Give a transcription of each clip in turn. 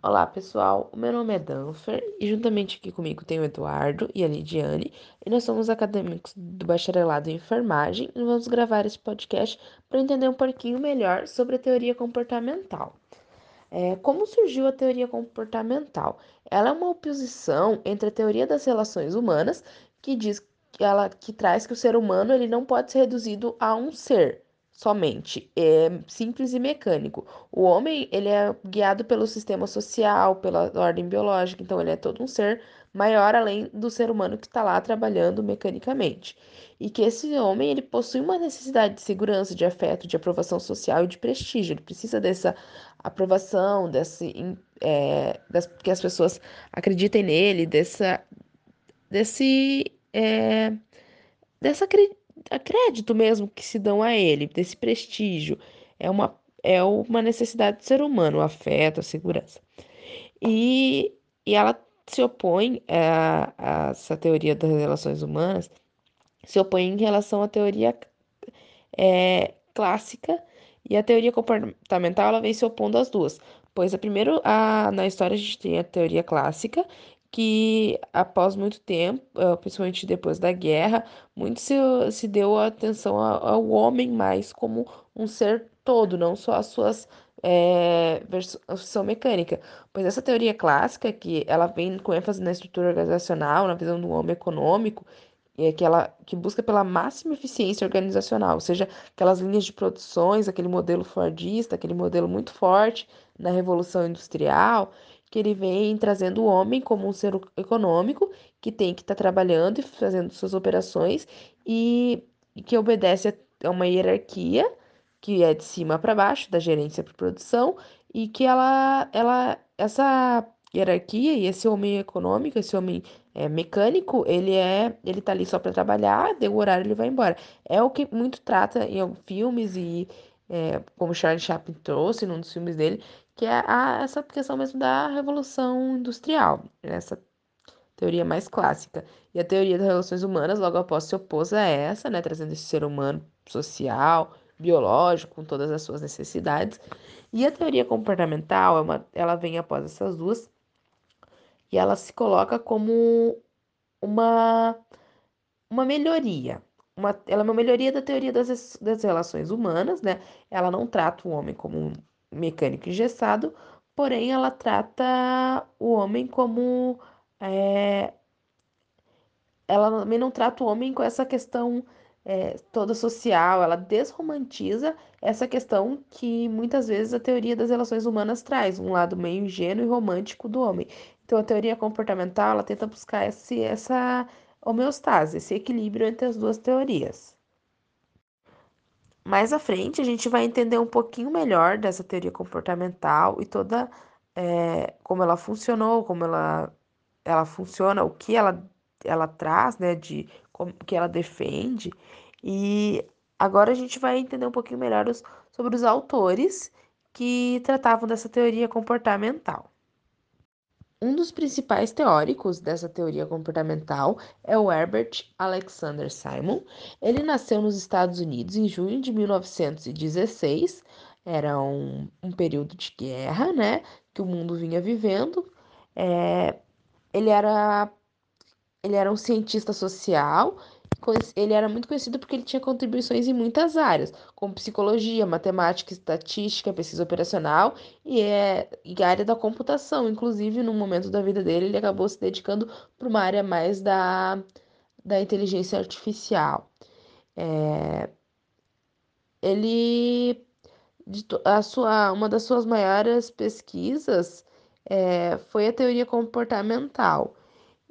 Olá, pessoal. O meu nome é Danfer e juntamente aqui comigo tem o Eduardo e a Lidiane, e nós somos acadêmicos do bacharelado em enfermagem e vamos gravar esse podcast para entender um pouquinho melhor sobre a teoria comportamental. É, como surgiu a teoria comportamental? Ela é uma oposição entre a teoria das relações humanas, que diz que ela que traz que o ser humano ele não pode ser reduzido a um ser, somente, é simples e mecânico. O homem, ele é guiado pelo sistema social, pela ordem biológica, então ele é todo um ser maior além do ser humano que está lá trabalhando mecanicamente. E que esse homem, ele possui uma necessidade de segurança, de afeto, de aprovação social e de prestígio. Ele precisa dessa aprovação, desse, é, das, que as pessoas acreditem nele, dessa, desse, é, dessa a crédito mesmo que se dão a ele, desse prestígio. É uma, é uma necessidade do ser humano, o afeto, a segurança. E, e ela se opõe a, a essa teoria das relações humanas, se opõe em relação à teoria é, clássica e a teoria comportamental ela vem se opondo às duas. Pois a primeiro a, na história a gente tem a teoria clássica, que após muito tempo, eh, principalmente depois da guerra, muito se, se deu atenção ao homem mais como um ser todo, não só as suas é, versão mecânica. Pois essa teoria clássica, que ela vem com ênfase na estrutura organizacional, na visão do homem econômico, é que ela que busca pela máxima eficiência organizacional, ou seja, aquelas linhas de produções, aquele modelo fordista, aquele modelo muito forte na Revolução Industrial, que ele vem trazendo o homem como um ser econômico que tem que estar tá trabalhando e fazendo suas operações e, que obedece a uma hierarquia que é de cima para baixo, da gerência para produção, e que ela, ela, essa hierarquia e esse homem econômico, esse homem é, mecânico, ele é, ele tá ali só para trabalhar, deu o horário ele vai embora. É o que muito trata em filmes e é, como Charlie Chaplin trouxe num dos filmes dele, que é a, essa questão mesmo da revolução industrial, essa teoria mais clássica. E a teoria das relações humanas logo após se opôs a essa, né, trazendo esse ser humano social, biológico, com todas as suas necessidades. E a teoria comportamental, é uma, ela vem após essas duas, e ela se coloca como uma, uma melhoria. Uma, ela é uma melhoria da teoria das, das relações humanas, né? Ela não trata o homem como mecânico engessado, porém ela trata o homem como. É, ela também não trata o homem com essa questão é, toda social, ela desromantiza essa questão que muitas vezes a teoria das relações humanas traz, um lado meio ingênuo e romântico do homem. Então a teoria comportamental ela tenta buscar esse, essa homeostase, esse equilíbrio entre as duas teorias. Mais à frente, a gente vai entender um pouquinho melhor dessa teoria comportamental e toda é, como ela funcionou, como ela, ela funciona, o que ela, ela traz, né, de como que ela defende. E agora a gente vai entender um pouquinho melhor os, sobre os autores que tratavam dessa teoria comportamental. Um dos principais teóricos dessa teoria comportamental é o Herbert Alexander Simon. Ele nasceu nos Estados Unidos em junho de 1916. Era um, um período de guerra, né, que o mundo vinha vivendo. É, ele era ele era um cientista social ele era muito conhecido porque ele tinha contribuições em muitas áreas, como psicologia, matemática, estatística, pesquisa operacional e, é, e a área da computação. Inclusive, no momento da vida dele, ele acabou se dedicando para uma área mais da, da inteligência artificial. É, ele, a sua, uma das suas maiores pesquisas é, foi a teoria comportamental.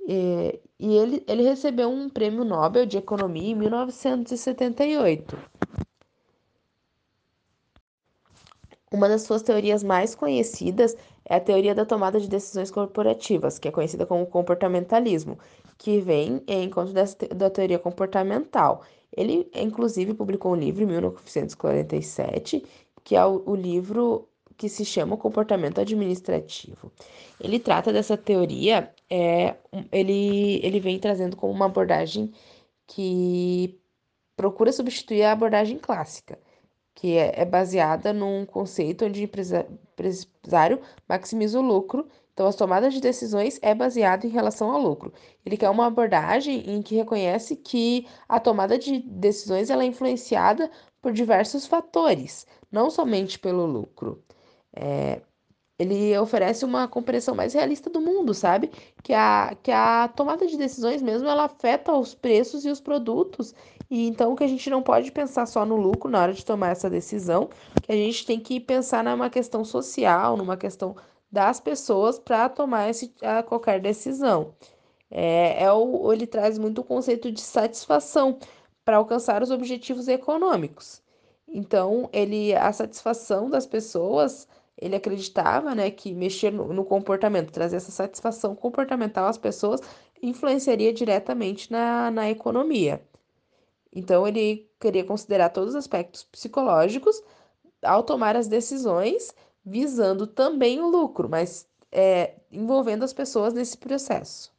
É, e ele, ele recebeu um prêmio Nobel de Economia em 1978. Uma das suas teorias mais conhecidas é a teoria da tomada de decisões corporativas, que é conhecida como comportamentalismo, que vem em encontro da teoria comportamental. Ele, inclusive, publicou um livro em 1947, que é o, o livro que se chama comportamento administrativo. Ele trata dessa teoria, é, ele, ele vem trazendo como uma abordagem que procura substituir a abordagem clássica, que é, é baseada num conceito onde o empresário maximiza o lucro. Então, as tomadas de decisões é baseado em relação ao lucro. Ele quer uma abordagem em que reconhece que a tomada de decisões ela é influenciada por diversos fatores, não somente pelo lucro. É, ele oferece uma compreensão mais realista do mundo, sabe? Que a, que a tomada de decisões mesmo ela afeta os preços e os produtos. E então que a gente não pode pensar só no lucro na hora de tomar essa decisão, que a gente tem que pensar numa questão social, numa questão das pessoas para tomar esse, qualquer decisão. É, é o, ele traz muito o conceito de satisfação para alcançar os objetivos econômicos. Então, ele a satisfação das pessoas ele acreditava, né, que mexer no, no comportamento, trazer essa satisfação comportamental às pessoas, influenciaria diretamente na, na economia. Então, ele queria considerar todos os aspectos psicológicos ao tomar as decisões, visando também o lucro, mas é, envolvendo as pessoas nesse processo.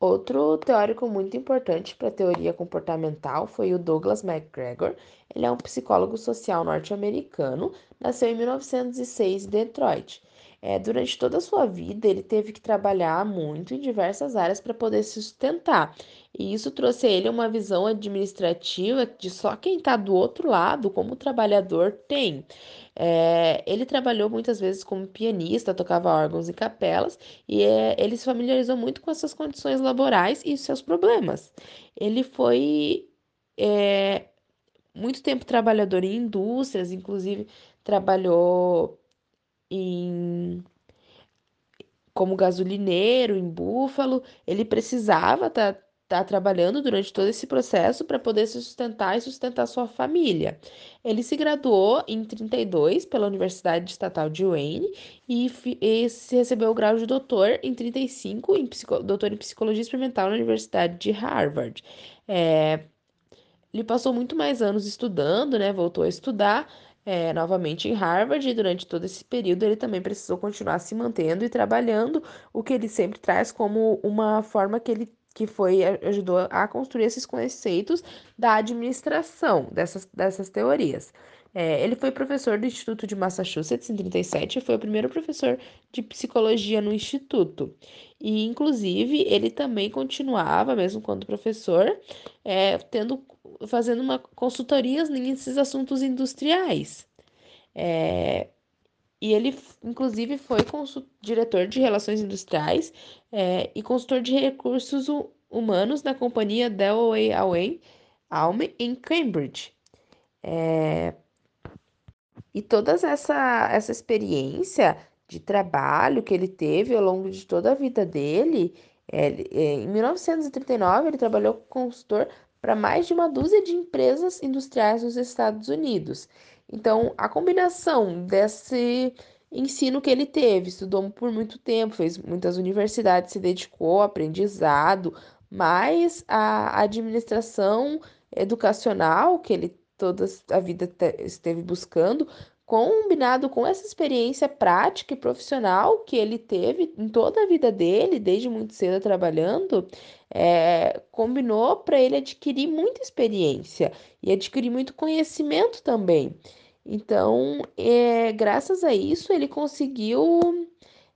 Outro teórico muito importante para a teoria comportamental foi o Douglas McGregor. Ele é um psicólogo social norte-americano, nasceu em 1906 em Detroit. É, durante toda a sua vida, ele teve que trabalhar muito em diversas áreas para poder se sustentar. E isso trouxe a ele uma visão administrativa de só quem está do outro lado, como trabalhador, tem. É, ele trabalhou muitas vezes como pianista, tocava órgãos e capelas, e é, ele se familiarizou muito com essas condições laborais e seus problemas. Ele foi é, muito tempo trabalhador em indústrias, inclusive trabalhou em como gasolineiro em Búfalo. Ele precisava estar tá está trabalhando durante todo esse processo para poder se sustentar e sustentar sua família. Ele se graduou em 32 pela Universidade Estatal de Wayne e, e recebeu o grau de doutor em 35, em doutor em Psicologia Experimental na Universidade de Harvard. É, ele passou muito mais anos estudando, né? Voltou a estudar. É, novamente em Harvard, e durante todo esse período ele também precisou continuar se mantendo e trabalhando, o que ele sempre traz como uma forma que ele que foi ajudou a construir esses conceitos da administração dessas, dessas teorias. É, ele foi professor do Instituto de Massachusetts em 37 e foi o primeiro professor de psicologia no instituto. E, inclusive, ele também continuava, mesmo quando professor, é, tendo, fazendo uma consultorias nesses assuntos industriais. É, e ele, inclusive, foi diretor de Relações Industriais é, e consultor de recursos humanos na companhia Dellway Allen Alme em Cambridge. É, e toda essa, essa experiência de trabalho que ele teve ao longo de toda a vida dele, é, em 1939 ele trabalhou como consultor para mais de uma dúzia de empresas industriais nos Estados Unidos. Então, a combinação desse ensino que ele teve, estudou por muito tempo, fez muitas universidades, se dedicou ao aprendizado, mas a administração educacional que ele toda a vida esteve buscando, combinado com essa experiência prática e profissional que ele teve em toda a vida dele, desde muito cedo trabalhando, é, combinou para ele adquirir muita experiência e adquirir muito conhecimento também. Então, é, graças a isso, ele conseguiu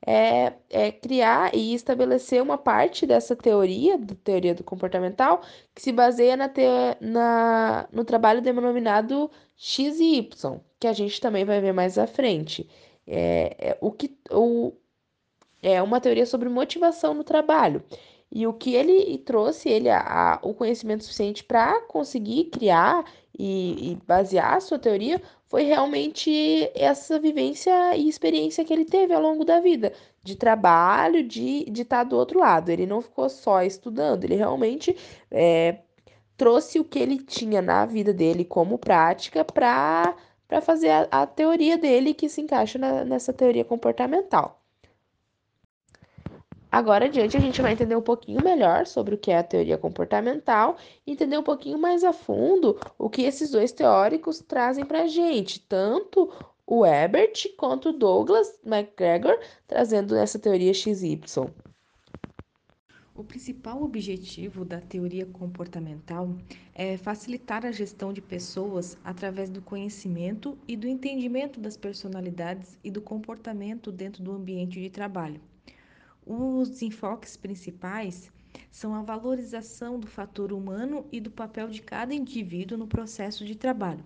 é, é, criar e estabelecer uma parte dessa teoria, da teoria do comportamental, que se baseia na, te, na no trabalho denominado X e Y, que a gente também vai ver mais à frente. É, é, o que, o, é uma teoria sobre motivação no trabalho. E o que ele trouxe ele a, a o conhecimento suficiente para conseguir criar e, e, basear a sua teoria foi realmente essa vivência e experiência que ele teve ao longo da vida, de trabalho, de, de estar tá do outro lado. Ele não ficou só estudando, ele realmente é, trouxe o que ele tinha na vida dele como prática para fazer a, a, teoria dele que se encaixa na, nessa teoria comportamental. Agora adiante a gente vai entender um pouquinho melhor sobre o que é a teoria comportamental entender um pouquinho mais a fundo o que esses dois teóricos trazem para a gente, tanto o Ebert quanto o Douglas McGregor, trazendo essa teoria XY. O principal objetivo da teoria comportamental é facilitar a gestão de pessoas através do conhecimento e do entendimento das personalidades e do comportamento dentro do ambiente de trabalho. Os enfoques principais são a valorização do fator humano e do papel de cada indivíduo no processo de trabalho,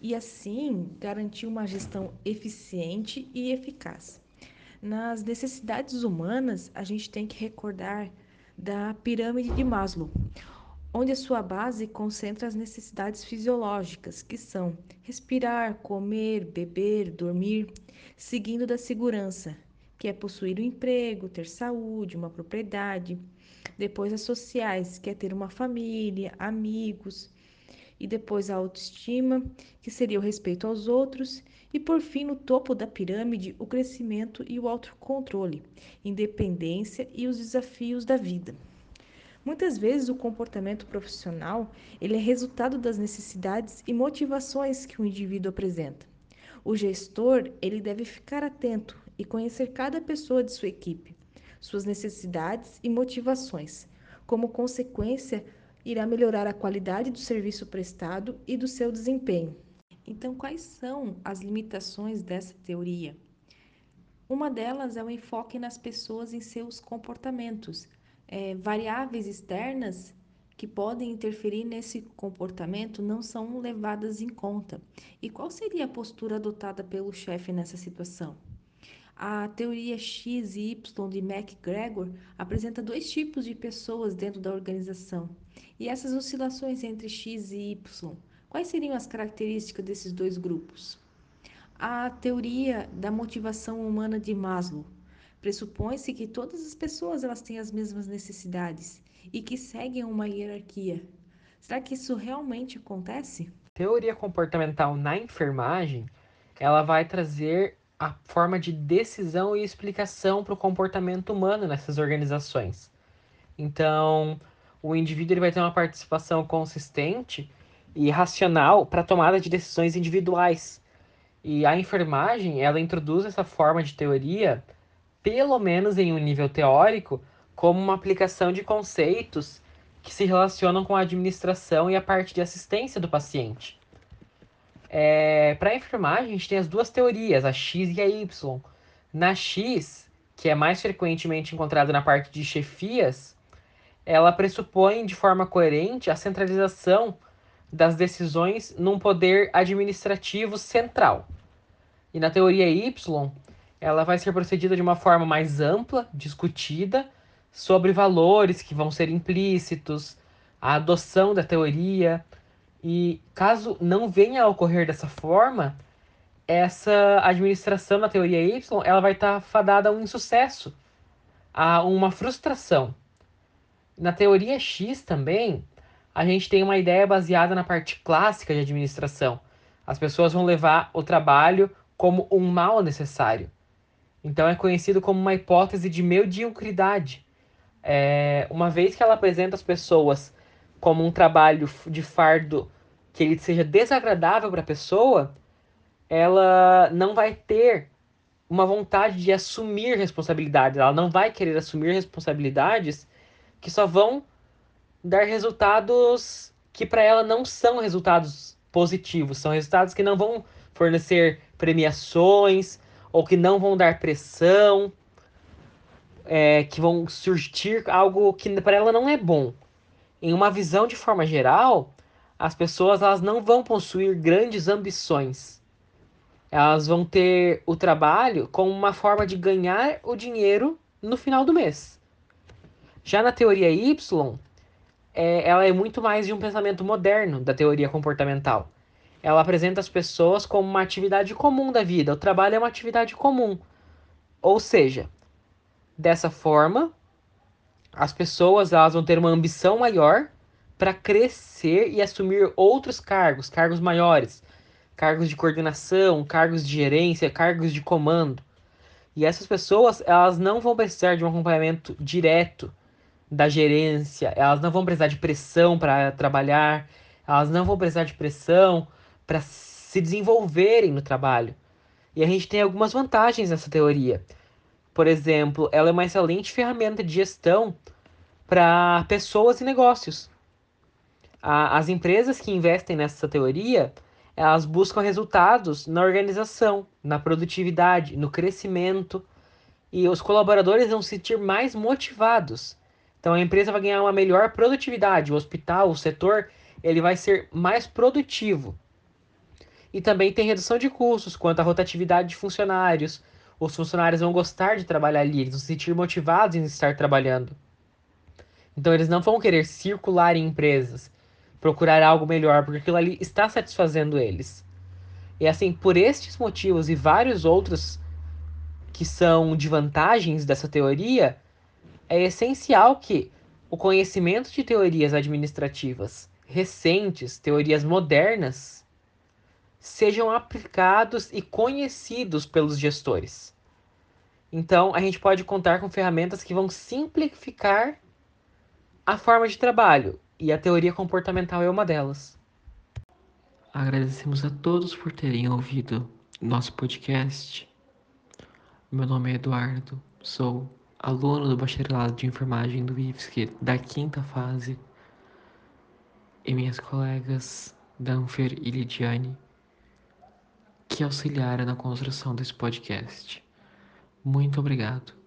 e assim garantir uma gestão eficiente e eficaz. Nas necessidades humanas, a gente tem que recordar da pirâmide de Maslow, onde a sua base concentra as necessidades fisiológicas, que são respirar, comer, beber, dormir, seguindo da segurança, que é possuir um emprego, ter saúde, uma propriedade. Depois as sociais, que é ter uma família, amigos. E depois a autoestima, que seria o respeito aos outros e por fim, no topo da pirâmide, o crescimento e o autocontrole, independência e os desafios da vida. Muitas vezes o comportamento profissional ele é resultado das necessidades e motivações que o indivíduo apresenta. O gestor ele deve ficar atento e conhecer cada pessoa de sua equipe, suas necessidades e motivações. Como consequência, irá melhorar a qualidade do serviço prestado e do seu desempenho. Então, quais são as limitações dessa teoria? Uma delas é o enfoque nas pessoas em seus comportamentos, é, variáveis externas que podem interferir nesse comportamento não são levadas em conta. E qual seria a postura adotada pelo chefe nessa situação? A teoria X e Y de MacGregor apresenta dois tipos de pessoas dentro da organização. E essas oscilações entre X e Y Quais seriam as características desses dois grupos? A teoria da motivação humana de Maslow pressupõe-se que todas as pessoas elas têm as mesmas necessidades e que seguem uma hierarquia. Será que isso realmente acontece? Teoria comportamental na enfermagem, ela vai trazer a forma de decisão e explicação para o comportamento humano nessas organizações. Então, o indivíduo ele vai ter uma participação consistente e racional para tomada de decisões individuais. E a enfermagem, ela introduz essa forma de teoria, pelo menos em um nível teórico, como uma aplicação de conceitos que se relacionam com a administração e a parte de assistência do paciente. É, para enfermagem, a gente tem as duas teorias, a X e a Y. Na X, que é mais frequentemente encontrada na parte de chefias, ela pressupõe de forma coerente a centralização das decisões num poder administrativo central. E na teoria Y, ela vai ser procedida de uma forma mais ampla, discutida, sobre valores que vão ser implícitos, a adoção da teoria. E caso não venha a ocorrer dessa forma, essa administração na teoria Y ela vai estar tá fadada a um insucesso, a uma frustração. Na teoria X também, a gente tem uma ideia baseada na parte clássica de administração. As pessoas vão levar o trabalho como um mal necessário. Então é conhecido como uma hipótese de mediocridade. É, uma vez que ela apresenta as pessoas como um trabalho de fardo que ele seja desagradável para a pessoa, ela não vai ter uma vontade de assumir responsabilidades. Ela não vai querer assumir responsabilidades que só vão dar resultados que para ela não são resultados positivos, são resultados que não vão fornecer premiações ou que não vão dar pressão, é, que vão surtir algo que para ela não é bom. Em uma visão de forma geral, as pessoas elas não vão possuir grandes ambições. Elas vão ter o trabalho como uma forma de ganhar o dinheiro no final do mês. Já na teoria Y, é, ela é muito mais de um pensamento moderno da teoria comportamental. Ela apresenta as pessoas como uma atividade comum da vida. O trabalho é uma atividade comum. Ou seja, dessa forma, as pessoas elas vão ter uma ambição maior para crescer e assumir outros cargos, cargos maiores, cargos de coordenação, cargos de gerência, cargos de comando. E essas pessoas, elas não vão precisar de um acompanhamento direto da gerência, elas não vão precisar de pressão para trabalhar, elas não vão precisar de pressão para se desenvolverem no trabalho. E a gente tem algumas vantagens nessa teoria. Por exemplo, ela é uma excelente ferramenta de gestão para pessoas e negócios. As empresas que investem nessa teoria, elas buscam resultados na organização, na produtividade, no crescimento, e os colaboradores vão se sentir mais motivados. Então a empresa vai ganhar uma melhor produtividade, o hospital, o setor, ele vai ser mais produtivo. E também tem redução de custos quanto à rotatividade de funcionários. Os funcionários vão gostar de trabalhar ali, eles vão se sentir motivados em estar trabalhando. Então eles não vão querer circular em empresas, procurar algo melhor, porque aquilo ali está satisfazendo eles. E assim, por estes motivos e vários outros que são de vantagens dessa teoria, é essencial que o conhecimento de teorias administrativas recentes, teorias modernas, sejam aplicados e conhecidos pelos gestores. Então, a gente pode contar com ferramentas que vão simplificar a forma de trabalho, e a teoria comportamental é uma delas. Agradecemos a todos por terem ouvido nosso podcast. Meu nome é Eduardo, sou aluno do bacharelado de enfermagem do IFSC da quinta fase e minhas colegas Danfer e Lidiane que auxiliaram na construção desse podcast. Muito obrigado.